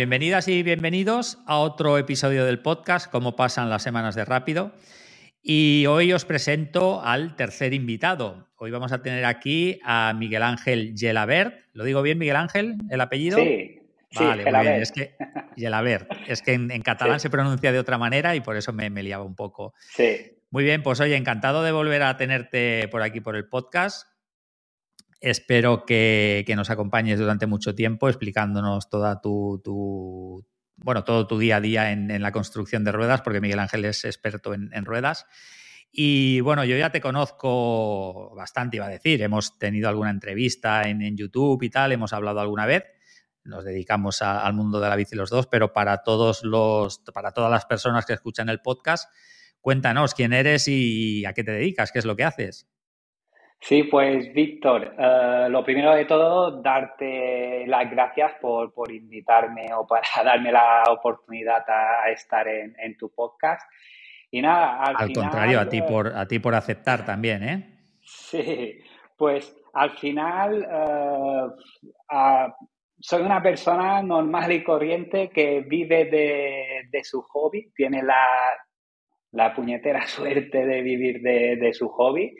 Bienvenidas y bienvenidos a otro episodio del podcast, Cómo pasan las semanas de rápido. Y hoy os presento al tercer invitado. Hoy vamos a tener aquí a Miguel Ángel Gelabert. ¿Lo digo bien, Miguel Ángel, el apellido? Sí. Vale, muy bien. Es que, Gelabert. Es que en, catalán se pronuncia de otra manera y por eso me, me liaba un poco. Sí. Muy bien, pues oye, encantado de volver a tenerte por aquí por el podcast. Espero que, nos acompañes durante mucho tiempo explicándonos toda tu, bueno, todo tu día a día en, la construcción de ruedas, porque Miguel Ángel es experto en, ruedas. Y bueno, yo ya te conozco bastante, iba a decir. Hemos tenido alguna entrevista en, YouTube y tal, hemos hablado alguna vez. Nos dedicamos al mundo de la bici los dos, pero para todos los, para todas las personas que escuchan el podcast, cuéntanos quién eres y a qué te dedicas, qué es lo que haces. Sí, pues Víctor, eh, lo primero de todo, darte las gracias por, invitarme o para darme la oportunidad a, estar en, tu podcast. Y nada, al, contrario, a ti, por, a ti por aceptar también, ¿eh? Sí, pues al final eh, soy una persona normal y corriente que vive de, su hobby, tiene la, puñetera suerte de vivir de, de su hobby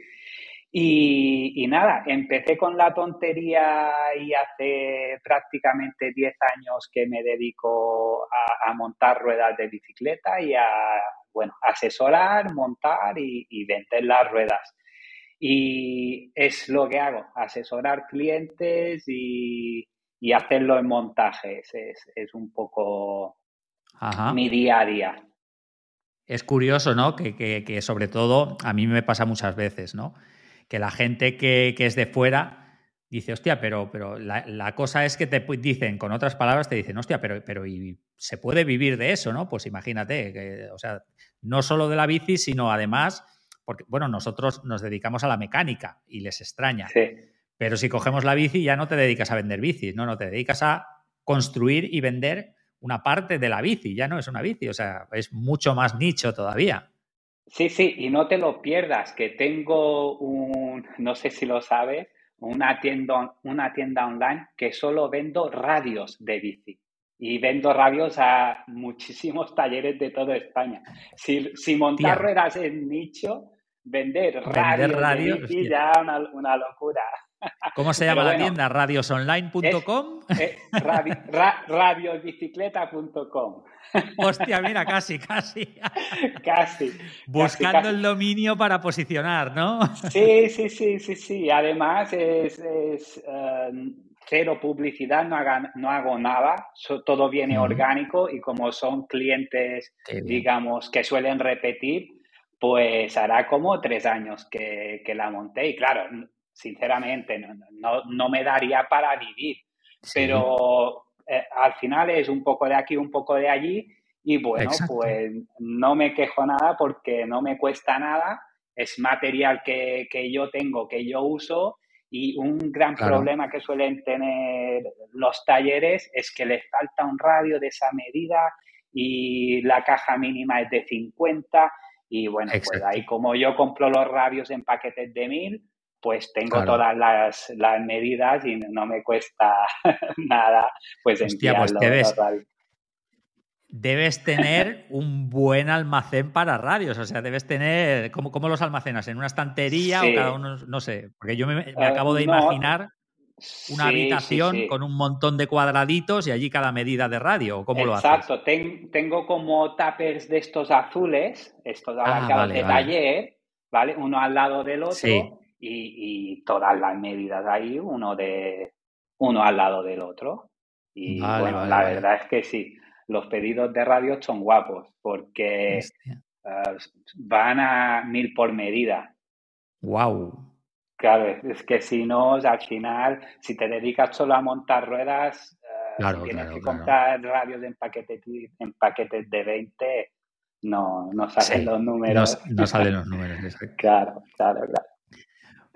y, nada, empecé con la tontería y hace prácticamente 10 años que me dedico a, montar ruedas de bicicleta y a, bueno, asesorar, montar y, vender las ruedas. Y es lo que hago, asesorar clientes y, hacerlo en montajes. Es, un poco mi día a día. Es curioso, ¿no? Que, que, sobre todo a mí me pasa muchas veces, ¿no? Que la gente que, es de fuera dice, hostia, pero, pero la, cosa es que te dicen, con otras palabras, te dicen, hostia, pero, pero y se puede vivir de eso, ¿no? Pues imagínate, que, o sea, no solo de la bici, sino además, porque, bueno, nosotros nos dedicamos a la mecánica y les extraña. Pero si cogemos la bici, ya no te dedicas a vender bicis, no, no, te dedicas a construir y vender una parte de la bici, ya no es una bici, o sea, es mucho más nicho todavía. Sí, sí, y no te lo pierdas, que tengo un, no sé si lo sabes, una tienda, una tienda online que solo vendo radios de bici. Y vendo radios a muchísimos talleres de toda España. Si, si montar ruedas en nicho, vender, radios, de bici ya una, una locura. ¿Cómo se llama la tienda? ¿Radiosonline.com? Eh, radiosbicicleta.com. Hostia, mira, casi, casi. casi. Buscando el dominio para posicionar, ¿no? Sí, sí, sí, sí, sí. Además es, em, cero publicidad, no, no hago nada, todo viene orgánico y como son clientes, digamos, que suelen repetir, pues hará como tres años que, que la monté y claro, sinceramente, no, no, me daría para vivir. Pero eh, al final es un poco de aquí, un poco de allí y bueno, pues no me quejo nada porque no me cuesta nada, es material que, yo tengo, que yo uso y un gran problema que suelen tener los talleres es que les falta un radio de esa medida y la caja mínima es de 50 y bueno, pues ahí como yo compro los radios en paquetes de 1000, pues tengo todas las, medidas y no me cuesta nada pues Hostia, pues debes, debes tener un buen almacén para radios, o sea, debes tener, ¿cómo, cómo los almacenas? ¿En una estantería o cada uno, no sé? Porque yo me, eh, acabo de imaginar una habitación con un montón de cuadraditos y allí cada medida de radio, ¿cómo lo haces? Exacto, tengo como tuppers de estos azules, estos ah, de taller, ¿vale? Uno al lado del otro y, todas las medidas ahí, uno, de, uno al lado del otro. Y bueno, la verdad es que sí, los pedidos de radio son guapos porque eh, van a mil por medida. ¡Wow! Claro, es que si no, al final, si te dedicas solo a montar ruedas, si tienes que comprar radios en paquetes, en paquetes de 20, no, no salen los números. No, salen los números, claro, claro, claro.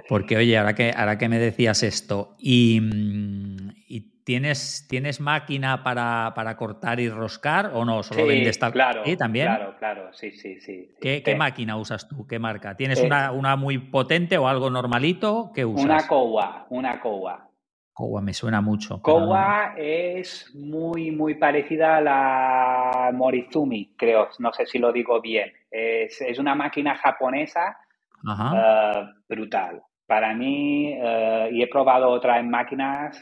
Porque, oye, ahora que, ahora que me decías esto, ¿y, mm, tienes, tienes máquina para, cortar y roscar o no? ¿Solo vendes tal? Claro, también. Claro, claro, sí, sí, sí. ¿Qué, máquina usas tú? ¿Qué marca? ¿Tienes una, una, muy potente o algo normalito? ¿Qué usas? Una Kowa, una Kowa. Kowa me suena mucho. Kowa es muy, muy parecida a la Morizumi, creo. No sé si lo digo bien. Es, una máquina japonesa eh, brutal. Para mí, eh, y he probado otras máquinas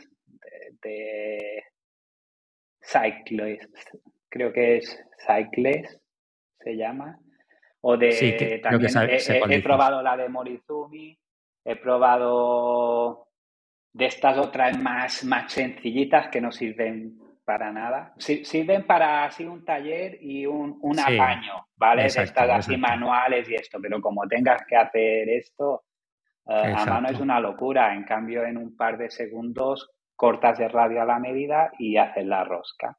de, Cycles, creo que es Cycles, se llama. O de también he, probado la de Morizumi, he probado de estas otras más, más sencillitas que no sirven para nada. Sirven para así un taller y un, un apaño, ¿vale? de estas así manuales y esto, pero como tengas que hacer esto, eh, a mano es una locura. En cambio, en un par de segundos cortas de radio a la medida y haces la rosca.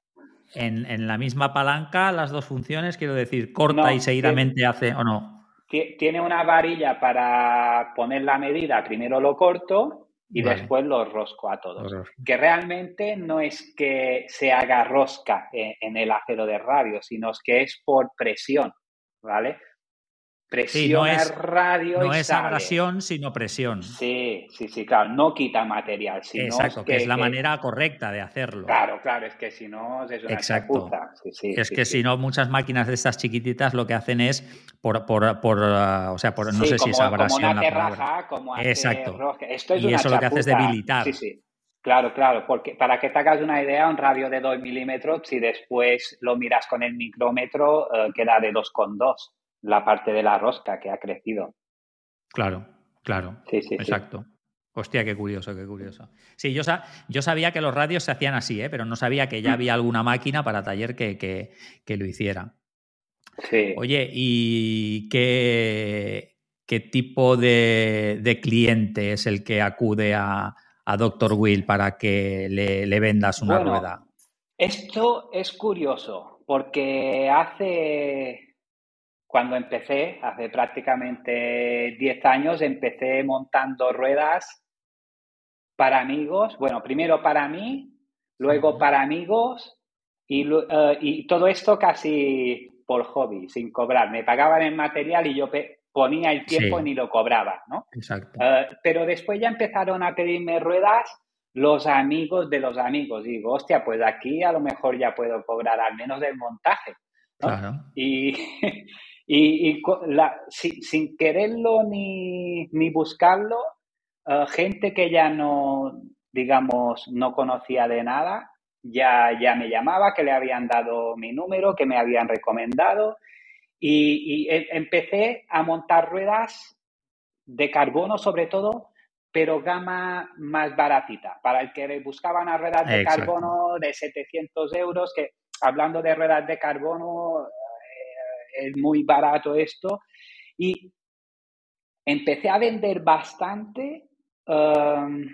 En, la misma palanca, las dos funciones, quiero decir, corta y seguidamente hace o no. Tiene una varilla para poner la medida, primero lo corto y después lo rosco a todos. Que realmente no es que se haga rosca en, el acero de radio, sino que es por presión, ¿vale? Presión no es, radio no es abrasión, sino presión. Sí, sí, sí, claro. No quita material. Sino Exacto, que, es la manera correcta de hacerlo. Claro, claro, es que si no es una Exacto. es que si no, muchas máquinas de estas chiquititas lo que hacen es por, por, por uh, o sea, por, no sé si es abrasión como una como Exacto. Esto es y eso lo que hace es debilitar. Sí, sí. Claro, claro, porque para que te hagas una idea, un radio de 2 milímetros, si después lo miras con el micrómetro, eh, queda de 2,2 la parte de la rosca que ha crecido. Claro, claro. Sí, sí, exacto. Hostia, qué curioso, qué curioso. Sí, yo, yo, sabía que los radios se hacían así, ¿eh? pero no sabía que ya mm. había alguna máquina para taller que, que, lo hiciera. Sí. Oye, ¿y qué, qué tipo de, cliente es el que acude a, a Dr. Will para que le, vendas una rueda? Esto es curioso, porque hace cuando empecé, hace prácticamente 10 años, empecé montando ruedas para amigos, bueno, primero para mí, luego para amigos y, eh, y todo esto casi por hobby, sin cobrar. Me pagaban el material y yo ponía el tiempo y ni lo cobraba, ¿no? Exacto. Eh, pero después ya empezaron a pedirme ruedas los amigos de los amigos. Digo, hostia, pues aquí a lo mejor ya puedo cobrar al menos del montaje. Claro. Y, Y, sin quererlo ni, buscarlo, eh, gente que ya no, digamos, no conocía de nada, ya, ya me llamaba, que le habían dado mi número, que me habían recomendado. Y, e, empecé a montar ruedas de carbono sobre todo, pero gama más baratita. Para el que buscaba unas ruedas de carbono de 700 euros, que hablando de ruedas de carbono, es muy barato esto. Y empecé a vender bastante um,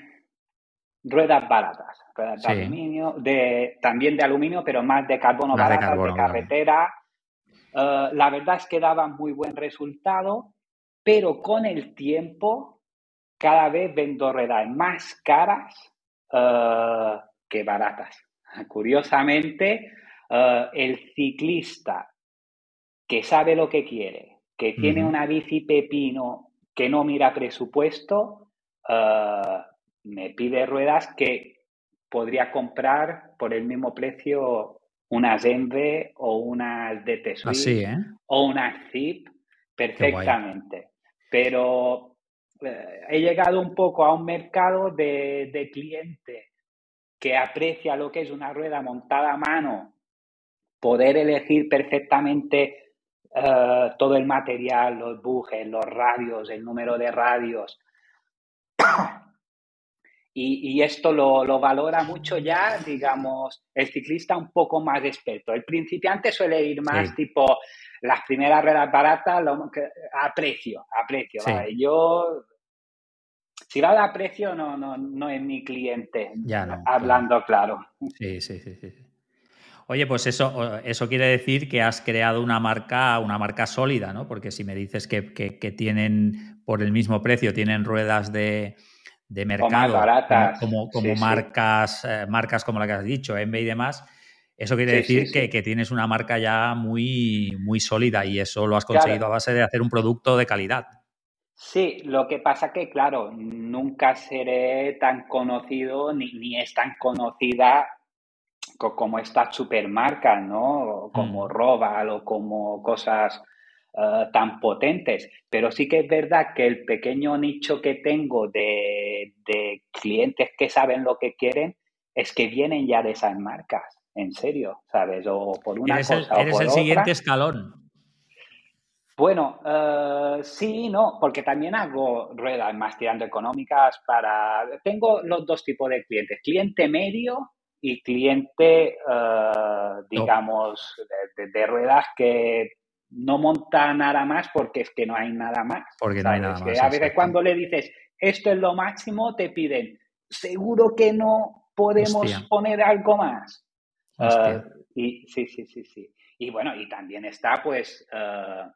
ruedas baratas, ruedas de aluminio, de, también de aluminio, pero más de carbono baratas, de, carretera. Uh, la verdad es que daban muy buen resultado, pero con el tiempo cada vez vendo ruedas más caras uh, que baratas. Curiosamente, uh, el ciclista que sabe lo que quiere, que tiene una bici pepino, que no mira presupuesto, eh, me pide ruedas que podría comprar por el mismo precio unas Enve o unas DT Así, ¿eh? o unas Zip perfectamente. Pero eh, he llegado un poco a un mercado de, de cliente que aprecia lo que es una rueda montada a mano, poder elegir perfectamente eh, todo el material, los bujes, los radios, el número de radios. Y, esto lo, valora mucho ya, digamos, el ciclista un poco más experto. El principiante suele ir más tipo las primeras ruedas baratas a precio, a precio. Yo, si va a precio, no, no, no es mi cliente, ya hablando claro. Sí, sí, sí, sí. Oye, pues eso, eso quiere decir que has creado una marca, una marca sólida, ¿no? Porque si me dices que, tienen, por el mismo precio, tienen ruedas de, mercado, como, como, marcas, eh, marcas como la que has dicho, Enve y demás, eso quiere decir que, tienes una marca ya muy, muy sólida y eso lo has conseguido a base de hacer un producto de calidad. Sí, lo que pasa que, claro, nunca seré tan conocido ni, ni es tan conocida como estas supermarcas, ¿no? Como mm. Robal o como cosas eh, tan potentes. Pero sí que es verdad que el pequeño nicho que tengo de, clientes que saben lo que quieren es que vienen ya de esas marcas, en serio, ¿sabes? O por una cosa el, eres el siguiente escalón. Bueno, uh, sí, no, porque también hago ruedas más tirando económicas para... Tengo los dos tipos de clientes, cliente medio y cliente, uh, digamos, de, ruedas que no monta nada más porque es que no hay nada más. Porque no hay nada más. a veces cuando le dices esto es lo máximo, te piden, seguro que no podemos poner algo más. Uh, y sí, sí, sí, sí. Y bueno, y también está pues uh,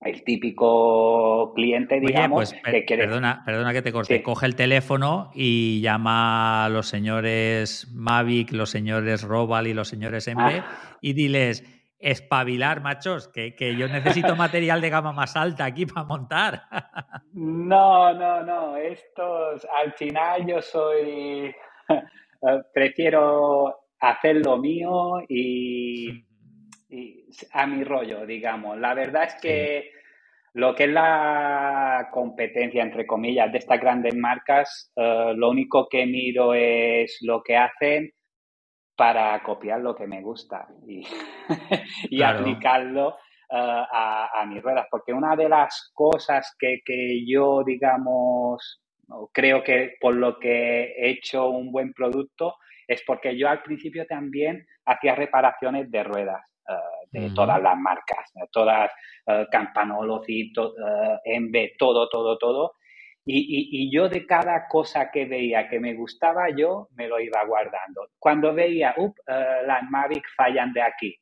el típico cliente, digamos, pues, que quiere... Perdona, perdona que te corte. Coge el teléfono y llama a los señores Mavic, los señores Robal y los señores MB ah. y diles espabilar, machos, que, yo necesito material de gama más alta aquí para montar. No, no, no. Estos, al final yo soy, prefiero hacer lo mío y, a mi rollo, digamos. La verdad es que lo que es la competencia, entre comillas, de estas grandes marcas, eh, lo único que miro es lo que hacen para copiar lo que me gusta y, y aplicarlo eh, a, mis ruedas. Porque una de las cosas que, yo, digamos, creo que por lo que he hecho un buen producto es porque yo al principio también hacía reparaciones de ruedas. Eh, de todas las marcas, todas, uh, Campanology, Cito, todo, todo, todo. Y, yo de cada cosa que veía que me gustaba, yo me lo iba guardando. Cuando veía, up, las Mavic fallan de aquí,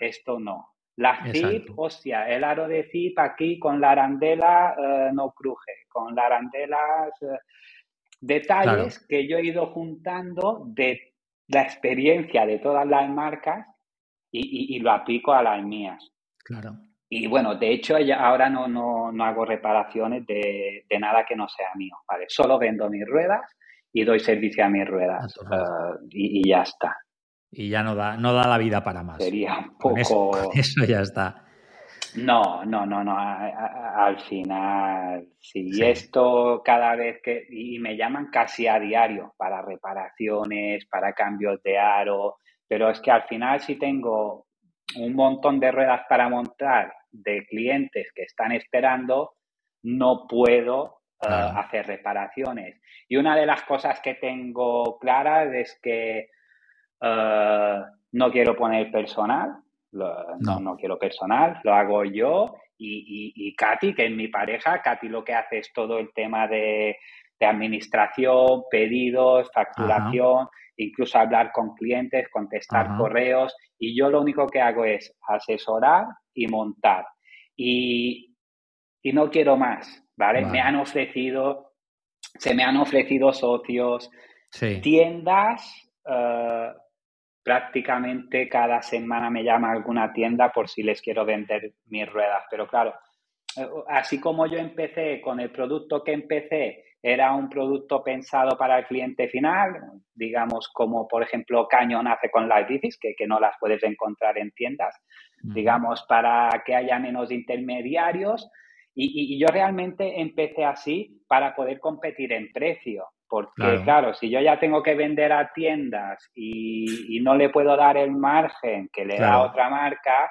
esto no. La zip, hostia, el aro de zip aquí con la arandela no cruje, con la arandela... detalles que yo he ido juntando de la experiencia de todas las marcas y, y lo aplico a las mías. Claro. Y bueno, de hecho ahora no, no, no hago reparaciones de, de, nada que no sea mío, ¿vale? Solo vendo mis ruedas y doy servicio a mis ruedas uh, y, y, ya está. Y ya no da, no da la vida para más. Sería un poco... eso, ya está. No, no, no, no. al final, si sí. esto cada vez que... Y me llaman casi a diario para reparaciones, para cambios de aro, pero es que al final si tengo un montón de ruedas para montar de clientes que están esperando, no puedo eh, hacer reparaciones. Y una de las cosas que tengo claras es que eh, no quiero poner personal, no. no. quiero personal, lo hago yo y, y, Katy, que es mi pareja, Katy lo que hace es todo el tema de, administración, pedidos, facturación incluso hablar con clientes, contestar correos y yo lo único que hago es asesorar y montar. Y, no quiero más, ¿vale? Me han ofrecido, se me han ofrecido socios, tiendas, eh, prácticamente cada semana me llama alguna tienda por si les quiero vender mis ruedas, pero claro, eh, así como yo empecé con el producto que empecé, era un producto pensado para el cliente final, digamos como por ejemplo Cañón hace con las bicis, que, que no las puedes encontrar en tiendas, digamos para que haya menos intermediarios. Y, yo realmente empecé así para poder competir en precio, porque claro, si yo ya tengo que vender a tiendas y, no le puedo dar el margen que le da otra marca,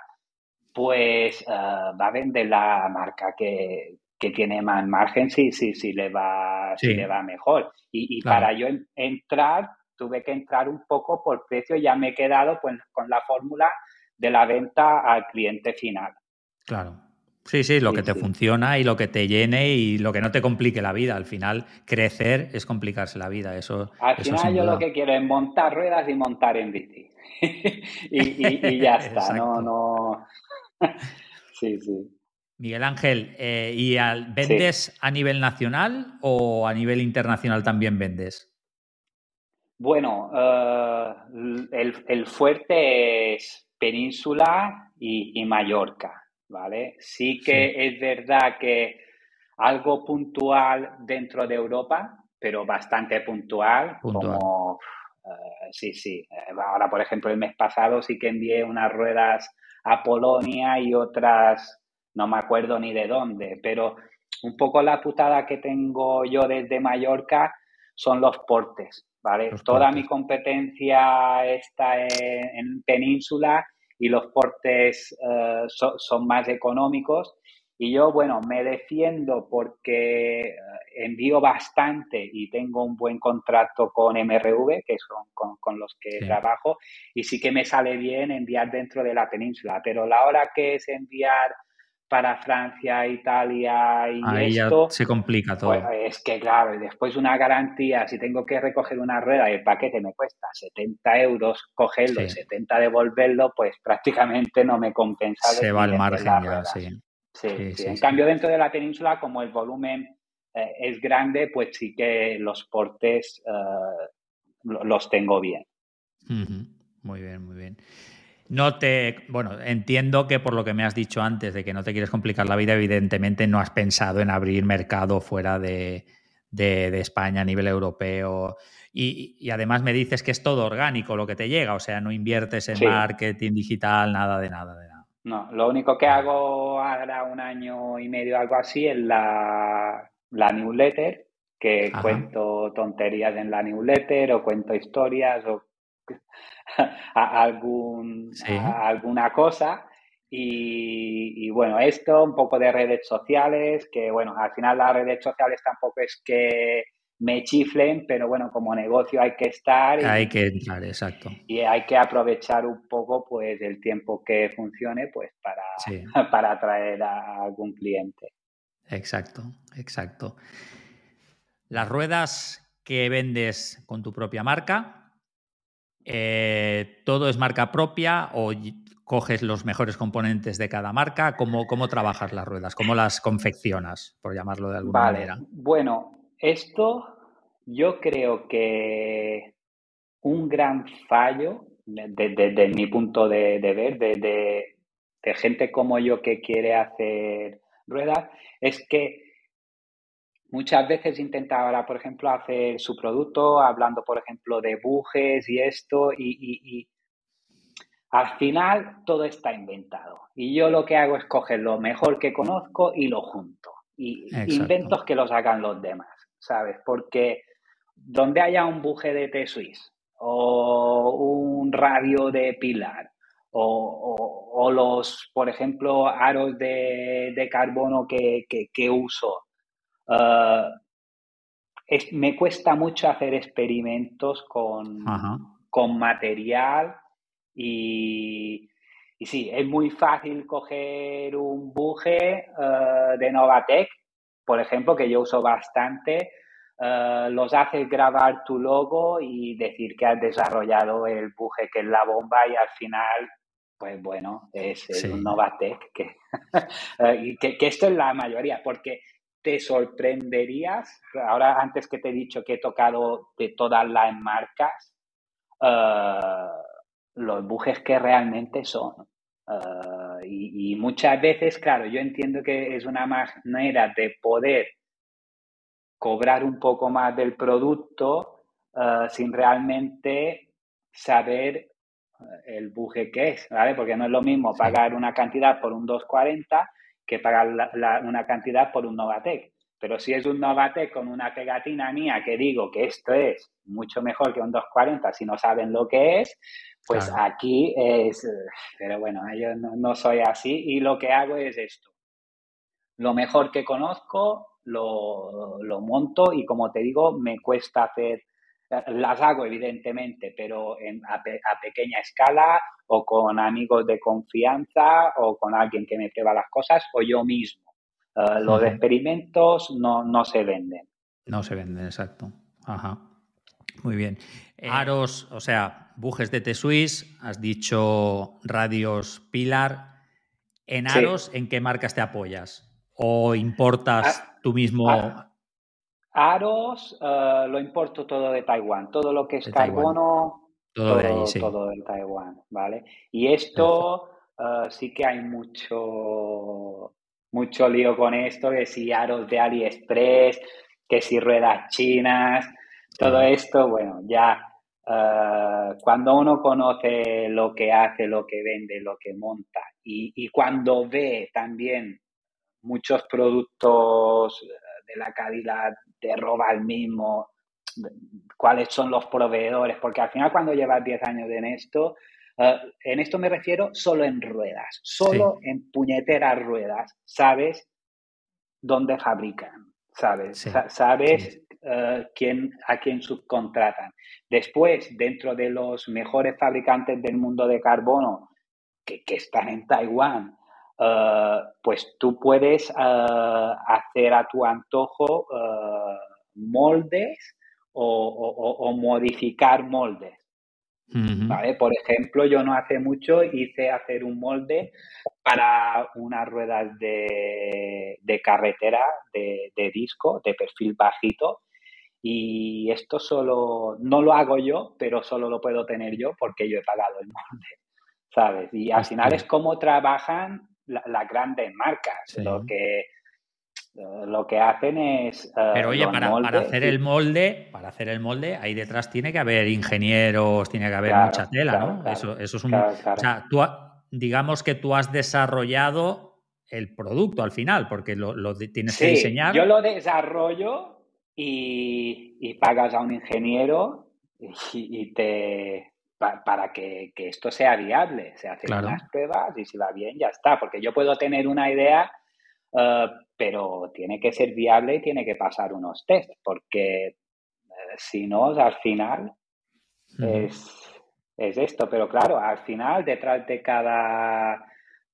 pues eh, va a vender la marca que, tiene más margen si, sí, sí, le, va, le va mejor. Y, para yo entrar, tuve que entrar un poco por precio, ya me he quedado pues, con la fórmula de la venta al cliente final. Claro. Sí, sí, lo que te funciona y lo que te llene y lo que no te complique la vida. Al final, crecer es complicarse la vida. Eso, Al final, yo lo que quiero es montar ruedas y montar en bici. y, ya está. no, no. sí, sí. Miguel Ángel, eh, ¿y vendes a nivel nacional o a nivel internacional también vendes? Bueno, eh, el, fuerte es Península y, Mallorca, ¿vale? Sí que es verdad que algo puntual dentro de Europa, pero bastante puntual, como eh, sí, sí. Ahora, por ejemplo, el mes pasado sí que envié unas ruedas a Polonia y otras, no me acuerdo ni de dónde, pero un poco la putada que tengo yo desde Mallorca son los portes, ¿vale? Toda mi competencia está en, península y los portes eh, son más económicos. Y yo, bueno, me defiendo porque eh, envío bastante y tengo un buen contrato con MRV, que son con, los que trabajo, y sí que me sale bien enviar dentro de la península, pero la hora que es enviar para Francia, Italia y Ahí esto, se complica todo. Pues, es que claro, después una garantía, si tengo que recoger una rueda y el paquete me cuesta 70 euros cogerlo y 70 devolverlo, pues prácticamente no me compensa. Se va al margen ya, sí. Sí, sí, en cambio, dentro de la península, como el volumen eh, es grande, pues sí que los portes eh, los tengo bien. Muy bien, muy bien. No te, bueno, entiendo que por lo que me has dicho antes de que no te quieres complicar la vida, evidentemente no has pensado en abrir mercado fuera de, España a nivel europeo. Y, y, además me dices que es todo orgánico lo que te llega, o sea, no inviertes en marketing digital, nada de nada de nada. No, lo único que hago ahora un año y medio, algo así, es la, newsletter, que cuento tonterías en la newsletter o cuento historias o algún, alguna cosa. Y, y, bueno, esto, un poco de redes sociales, que bueno, al final las redes sociales tampoco es que me chiflen, pero bueno, como negocio hay que estar. Y, hay que entrar, exacto. Y hay que aprovechar un poco pues el tiempo que funcione pues para, para atraer a algún cliente. Exacto, exacto. Las ruedas que vendes con tu propia marca, eh, ¿todo es marca propia o coges los mejores componentes de cada marca? ¿Cómo, cómo trabajas las ruedas? ¿Cómo las confeccionas, por llamarlo de alguna manera? Bueno, esto yo creo que un gran fallo desde mi punto de, ver, de, gente como yo que quiere hacer ruedas, es que muchas veces intentaba, por ejemplo, hacer su producto, hablando, por ejemplo, de bujes y esto, y, al final todo está inventado. Y yo lo que hago es coger lo mejor que conozco y lo junto. Y inventos que los hagan los demás. ¿sabes? Porque donde haya un buje de T-Swiss o un radio de pilar o, los, por ejemplo, aros de, carbono que, uso, eh, me cuesta mucho hacer experimentos con, con material y, y, sí, es muy fácil coger un buje eh, de Novatec por ejemplo, que yo uso bastante, eh, los haces grabar tu logo y decir que has desarrollado el buje que es la bomba y al final, pues bueno, es, un Novatec, eh, que, que, esto es la mayoría, porque te sorprenderías, ahora antes que te he dicho que he tocado de todas las marcas, eh, los bujes que realmente son. Ah, y, muchas veces, claro, yo entiendo que es una manera de poder cobrar un poco más del producto ah, sin realmente saber el buje que es, ¿vale? Porque no es lo mismo pagar una cantidad por un 240 que pagar una cantidad por un Novatec. Pero si es un Novatec con una pegatina mía que digo que esto es mucho mejor que un 240 si no saben lo que es, pues aquí es, pero bueno, yo no, soy así y lo que hago es esto. Lo mejor que conozco lo, monto y como te digo, me cuesta hacer, las hago evidentemente, pero en, a, pequeña escala o con amigos de confianza o con alguien que me prueba las cosas o yo mismo. Eh, los experimentos no, no se venden. No se venden, exacto. Ajá. Muy bien. Eh, Aros, o sea, bujes de T-Swiss, has dicho radios Pilar. ¿En Aros, en qué marcas te apoyas? ¿O importas ah, tú mismo? Ah, Aros eh, lo importo todo de Taiwán. Todo lo que es carbono, todo, de Taiwán, ¿vale? Y esto eh, sí que hay mucho mucho lío con esto, que si aros de AliExpress, que si ruedas chinas, todo esto, bueno, ya eh, cuando uno conoce lo que hace, lo que vende, lo que monta y, cuando ve también muchos productos de la calidad, roba al mismo, cuáles son los proveedores, porque al final cuando llevas 10 años en esto, eh, en esto me refiero solo en ruedas, solo en puñeteras ruedas, sabes dónde fabrican, sabes, sabes eh, quién, a quién subcontratan. Después, dentro de los mejores fabricantes del mundo de carbono que, están en Taiwán, eh, pues tú puedes hacer a tu antojo moldes o, modificar moldes. Por ejemplo, yo no hace mucho hice hacer un molde para unas ruedas de, carretera de, disco, de perfil bajito. Y esto solo, no lo hago yo, pero solo lo puedo tener yo porque yo he pagado el molde, ¿sabes? Y al final es como trabajan las grandes marcas, lo que eh, lo que hacen es. Eh, Pero oye, para, hacer el molde, para hacer el molde, ahí detrás tiene que haber ingenieros, tiene que haber mucha tela, ¿no? eso, eso, es un. o sea, tú, digamos que tú has desarrollado el producto al final, porque lo, tienes que diseñar. Yo lo desarrollo y, pagas a un ingeniero y, te. Para que, esto sea viable. Se hacen unas pruebas y si va bien, ya está. Porque yo puedo tener una idea eh, pero tiene que ser viable y tiene que pasar unos test, porque eh, si no, al final es, esto. Pero claro, al final, detrás de cada,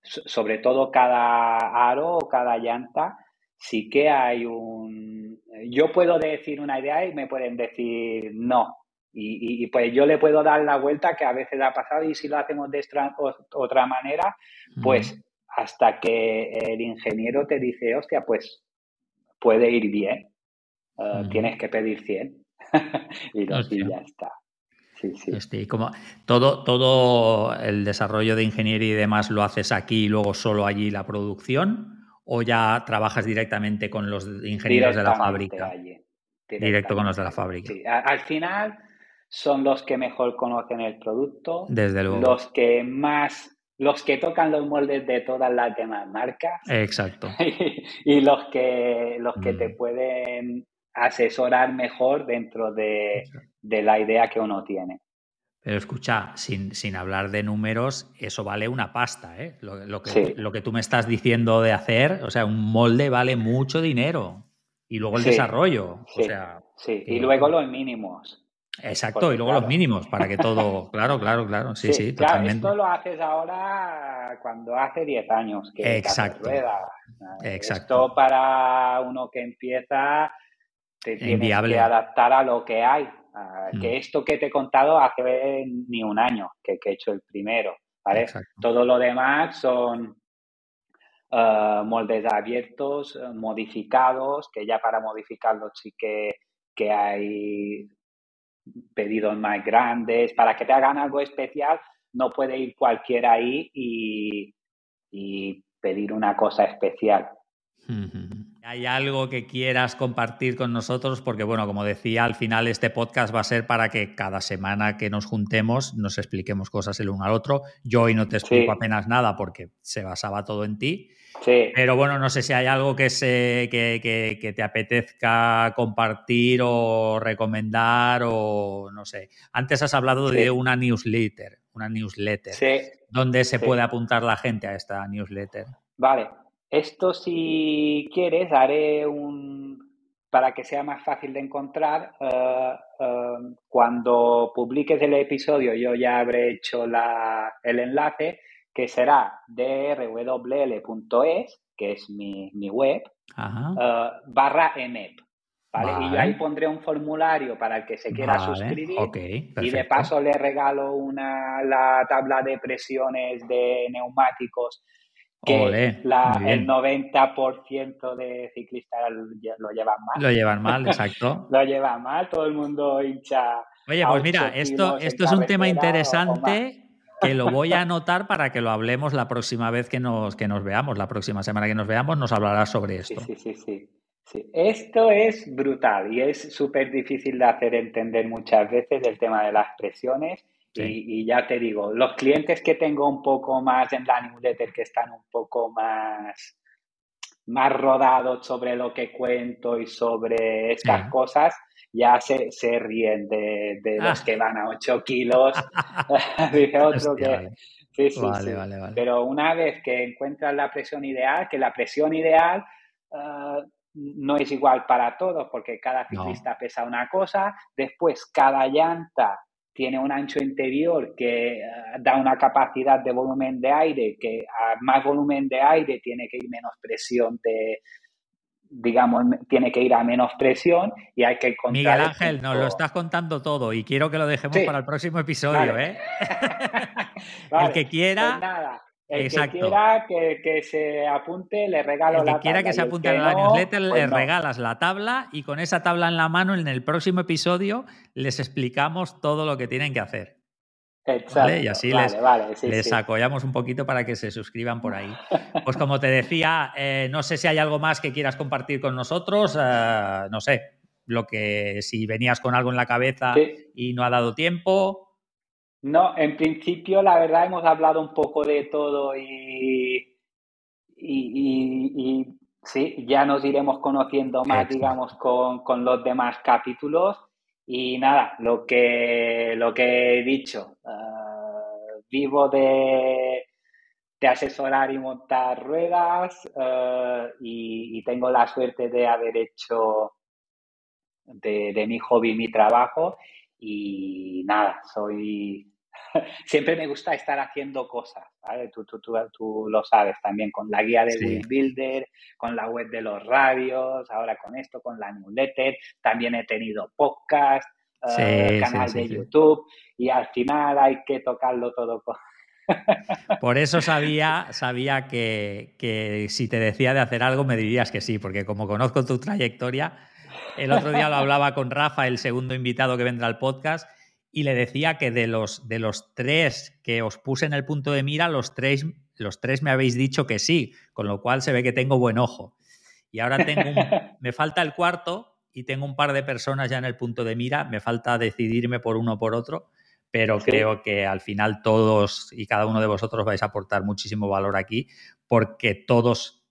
sobre todo cada aro o cada llanta, sí que hay un... Yo puedo decir una idea y me pueden decir no. Y, pues yo le puedo dar la vuelta que a veces ha pasado y si lo hacemos de otra manera, pues hasta que el ingeniero te dice, hostia, pues puede ir bien, eh, tienes que pedir 100 y, ya está. Sí, sí. Este, como todo, todo el desarrollo de ingeniería y demás lo haces aquí y luego solo allí la producción o ya trabajas directamente con los ingenieros de la fábrica? Directo con los de la fábrica. Sí. Al final son los que mejor conocen el producto, Desde luego. los que más los que tocan los moldes de todas las demás marcas. Exacto. y, los que, los que te mm. pueden asesorar mejor dentro de, la idea que uno tiene. Pero escucha, sin, sin, hablar de números, eso vale una pasta, ¿eh? Lo, que, lo, que, tú me estás diciendo de hacer, o sea, un molde vale mucho dinero. Y luego el desarrollo. Sí, o sea, sí. y luego los mínimos. Exacto, y luego los mínimos para que todo. Claro, claro, claro. Sí, sí, claro, Esto lo haces ahora cuando hace 10 años que Exacto. rueda. Exacto. Esto para uno que empieza te tienes que adaptar a lo que hay. Que mm. esto que te he contado hace ni un año que, he hecho el primero. ¿vale? Todo lo demás son eh, moldes abiertos, eh, modificados, que ya para modificarlos sí que, que hay pedidos más grandes, para que te hagan algo especial, no puede ir cualquiera ahí y, pedir una cosa especial. ¿Hay algo que quieras compartir con nosotros? Porque, bueno, como decía, al final este podcast va a ser para que cada semana que nos juntemos nos expliquemos cosas el uno al otro. Yo hoy no te explico apenas nada porque se basaba todo en ti. Pero bueno, no sé si hay algo que, se, que, te apetezca compartir o recomendar o no sé. Antes has hablado de una newsletter, una newsletter. Sí. ¿Dónde se puede apuntar la gente a esta newsletter? Vale. Esto si quieres haré un para que sea más fácil de encontrar, eh, eh, cuando publiques el episodio yo ya habré hecho la, el enlace que será drwl.es, que es mi, web, eh, barra EMEP. ¿vale? Y yo ahí pondré un formulario para el que se quiera suscribir. y de paso le regalo una, la tabla de presiones de neumáticos que la, el 90% de ciclistas lo llevan mal. Lo llevan mal, exacto. lo llevan mal, todo el mundo hincha. Oye, pues mira, esto, esto es un tema interesante que lo voy a anotar para que lo hablemos la próxima vez que nos, que nos veamos. La próxima semana que nos veamos nos hablarás sobre esto. Sí, sí, sí. sí. Esto es brutal y es súper difícil de hacer entender muchas veces el tema de las presiones. Y, ya te digo, los clientes que tengo un poco más en la newsletter, que están un poco más, más rodados sobre lo que cuento y sobre estas cosas, ya se, se ríen de, de los ah. que van a 8 kilos. Dice otro que... Sí, sí, sí. Pero una vez que encuentras la presión ideal, que la presión ideal uh, no es igual para todos, porque cada ciclista pesa una cosa, después cada llanta tiene un ancho interior que uh, da una capacidad de volumen de aire, que a más volumen de aire tiene que ir menos presión de, digamos, tiene que ir a menos presión y hay que encontrar... Miguel Ángel, nos lo estás contando todo y quiero que lo dejemos para el próximo episodio, ¿eh? el que quiera... Pues nada. El que quiera que, se apunte, le regalo la El que quiera que se apunte a la newsletter, pues le regalas la tabla y con esa tabla en la mano, en el próximo episodio, les explicamos todo lo que tienen que hacer. Exacto. Y así les, les apoyamos un poquito para que se suscriban por ahí. Pues como te decía, eh, no sé si hay algo más que quieras compartir con nosotros, eh, no sé, lo que si venías con algo en la cabeza y no ha dado tiempo. No, en principio la verdad hemos hablado un poco de todo y, y, sí, ya nos iremos conociendo más, digamos, con, con los demás capítulos. Y nada, lo que, lo que he dicho, eh, vivo de, de, asesorar y montar ruedas eh, y, tengo la suerte de haber hecho de, de mi hobby mi trabajo y nada, soy siempre me gusta estar haciendo cosas, ¿vale? Tú, tú, tú, tú, lo sabes también con la guía de sí. Builder, con la web de los radios, ahora con esto, con la newsletter, también he tenido podcast, eh, canal de YouTube y al final hay que tocarlo todo Por eso sabía, sabía que, que, si te decía de hacer algo me dirías que sí, porque como conozco tu trayectoria, el otro día lo hablaba con Rafa, el segundo invitado que vendrá al podcast, y le decía que de los, de los tres que os puse en el punto de mira, los tres, los tres me habéis dicho que sí, con lo cual se ve que tengo buen ojo. Y ahora tengo me falta el cuarto y tengo un par de personas ya en el punto de mira, me falta decidirme por uno o por otro, pero creo que al final todos y cada uno de vosotros vais a aportar muchísimo valor aquí, porque todos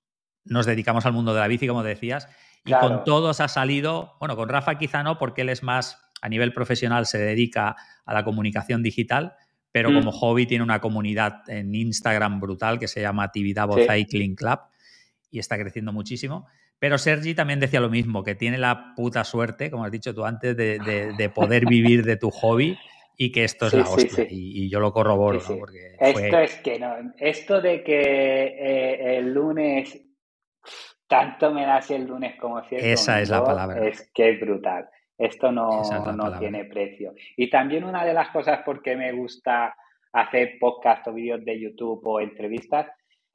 nos dedicamos al mundo de la bici, como decías, y con todos ha salido, bueno, con Rafa quizá no, porque él es más a nivel profesional se dedica a la comunicación digital, pero mm. como hobby tiene una comunidad en Instagram brutal que se llama Tibidabo Cycling Club y está creciendo muchísimo. Pero Sergi también decía lo mismo, que tiene la puta suerte, como has dicho tú antes, de, poder vivir de tu hobby y que esto es la hostia. Y, yo lo corroboro. esto es que no. Esto de que eh, el lunes tanto me das el lunes como si Esa es la palabra. Es que es brutal. Esto no, no tiene precio. Y también una de las cosas por qué me gusta hacer podcast o vídeos de YouTube o entrevistas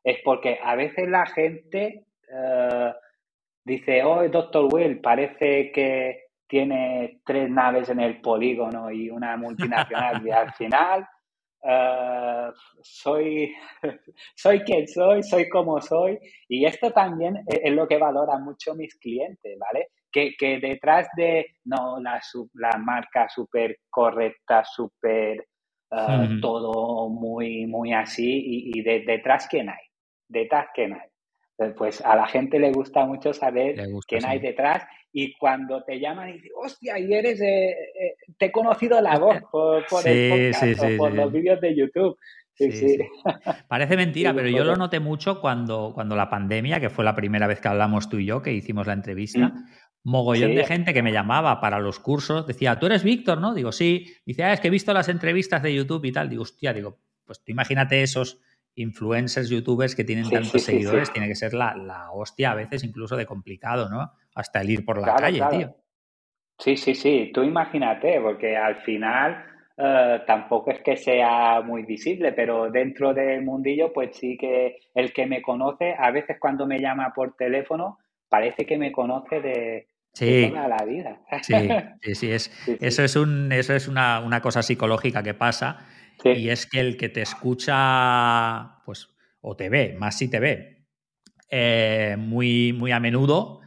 es porque a veces la gente eh, dice, oh, doctor Will, parece que tiene tres naves en el polígono y una multinacional y al final uh, soy, soy quien soy, soy como soy y esto también es lo que valoran mucho mis clientes, ¿vale? Que, detrás de, no, la, la marca súper correcta, súper uh, todo muy, muy así, y, de, detrás quién hay, detrás quién hay. Eh, pues a la gente le gusta mucho saber quién hay detrás y cuando te llaman y dicen, hostia, y eres, eh, te he conocido la voz por, el podcast o por los vídeos de YouTube. Sí, sí. Parece mentira, pero yo lo noté mucho cuando, cuando la pandemia, que fue la primera vez que hablamos tú y yo, que hicimos la entrevista, mogollón de gente que me llamaba para los cursos, decía, tú eres Víctor, ¿no? Digo, sí. Dice, ah, es que he visto las entrevistas de YouTube y tal. Digo, hostia, digo, pues tú imagínate esos influencers, youtubers que tienen tantos seguidores, tiene que ser la, hostia a veces incluso de complicado, ¿no? Hasta el ir por la calle, tío. Sí, sí, sí, tú imagínate, porque al final eh, tampoco es que sea muy visible, pero dentro del mundillo, pues sí que el que me conoce, a veces cuando me llama por teléfono, parece que me conoce de, Sí. la vida. Sí, sí, sí, es, Eso es, un, eso es una, cosa psicológica que pasa. Y es que el que te escucha, pues, o te ve, más si te ve, eh, muy, muy a menudo,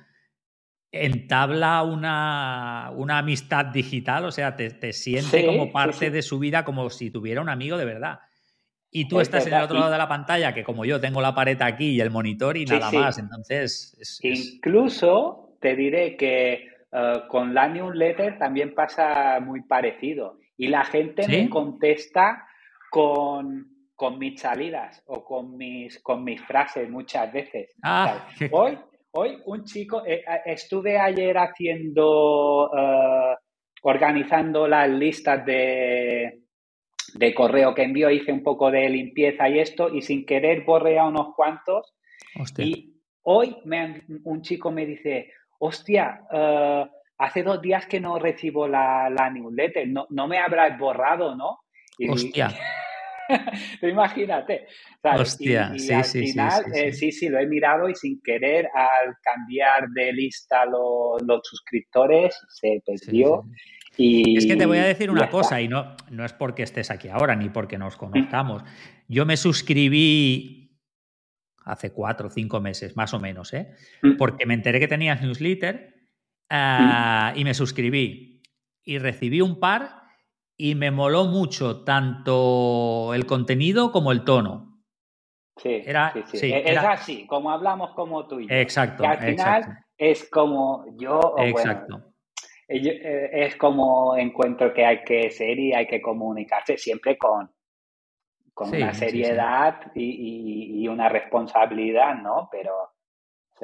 entabla una, una amistad digital, o sea, te, siente como parte de su vida, como si tuviera un amigo de verdad. Y tú estás en el otro lado de la pantalla, que como yo tengo la pared aquí y el monitor y nada más. Entonces. Incluso te diré que eh, con la newsletter también pasa muy parecido. Y la gente me contesta con, mis salidas o con mis, con mis frases muchas veces. Ah, hoy, hoy un chico, eh, eh, estuve ayer haciendo, organizando las listas de, de correo que envío, hice un poco de limpieza y esto, y sin querer borré a unos cuantos. Y hoy me, un chico me dice, hostia, uh, hace dos días que no recibo la, la newsletter, no, no me habrás borrado, ¿no? hostia. Imagínate. Hostia, y, sí, al sí, final, sí, eh, sí, sí, lo he mirado y sin querer al cambiar de lista los, los suscriptores se perdió es que te voy a decir una cosa, y no, no es porque estés aquí ahora, ni porque nos conozcamos. Yo me suscribí hace cuatro o cinco meses, más o menos, ¿eh? Mm. porque me enteré que tenías newsletter ah, y me suscribí. Y recibí un par y me moló mucho tanto el contenido como el tono. Sí, era, sí, e, es así, como hablamos como tú y yo. Exacto. al final es como yo. exacto. Eh, es como encuentro que hay que ser y hay que comunicarse siempre con, con una seriedad Y, una responsabilidad, ¿no? Pero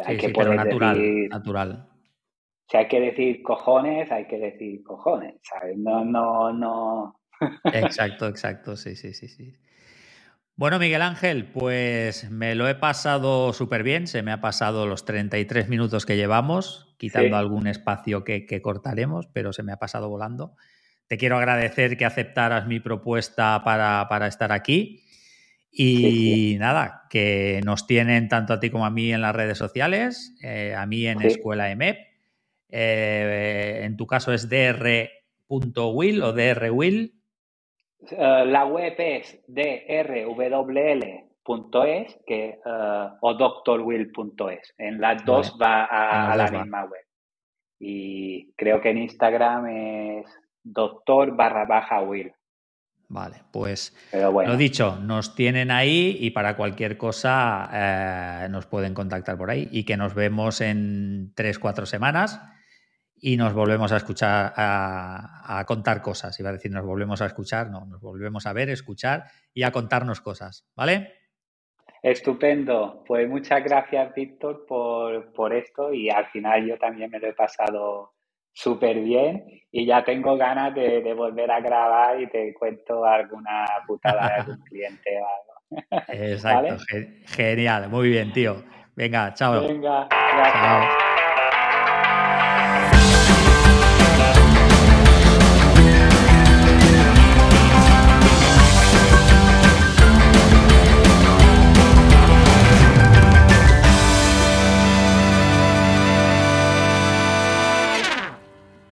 hay que poder natural, decir, natural. Si hay que decir cojones, hay que decir cojones, ¿sabes? No, no, no. Exacto, exacto, sí, sí, sí, sí. Bueno, Miguel Ángel, pues me lo he pasado súper bien, se me ha pasado los 33 minutos que llevamos, quitando algún espacio que, cortaremos, pero se me ha pasado volando. Te quiero agradecer que aceptaras mi propuesta para, estar aquí. Y nada, que nos tienen tanto a ti como a mí en las redes sociales, eh, a mí en Escuela EMEP. Eh, en tu caso es dr.will o drwill eh, la web es drwl.es que, uh, o doctorwill.es. En las dos va a, la misma web. Y creo que en Instagram es doctor barra baja will. Vale, pues lo dicho, nos tienen ahí y para cualquier cosa eh, nos pueden contactar por ahí y que nos vemos en tres, cuatro semanas y nos volvemos a escuchar, a, contar cosas. Iba a decir, nos volvemos a escuchar, no, nos volvemos a ver, escuchar y a contarnos cosas, ¿vale? Estupendo. Pues muchas gracias, Víctor, por, esto y al final yo también me lo he pasado súper bien y ya tengo ganas de, volver a grabar y te cuento alguna putada de algún cliente o algo. Exacto, genial, muy bien, tío. Venga, chao. Venga, gracias. Chao.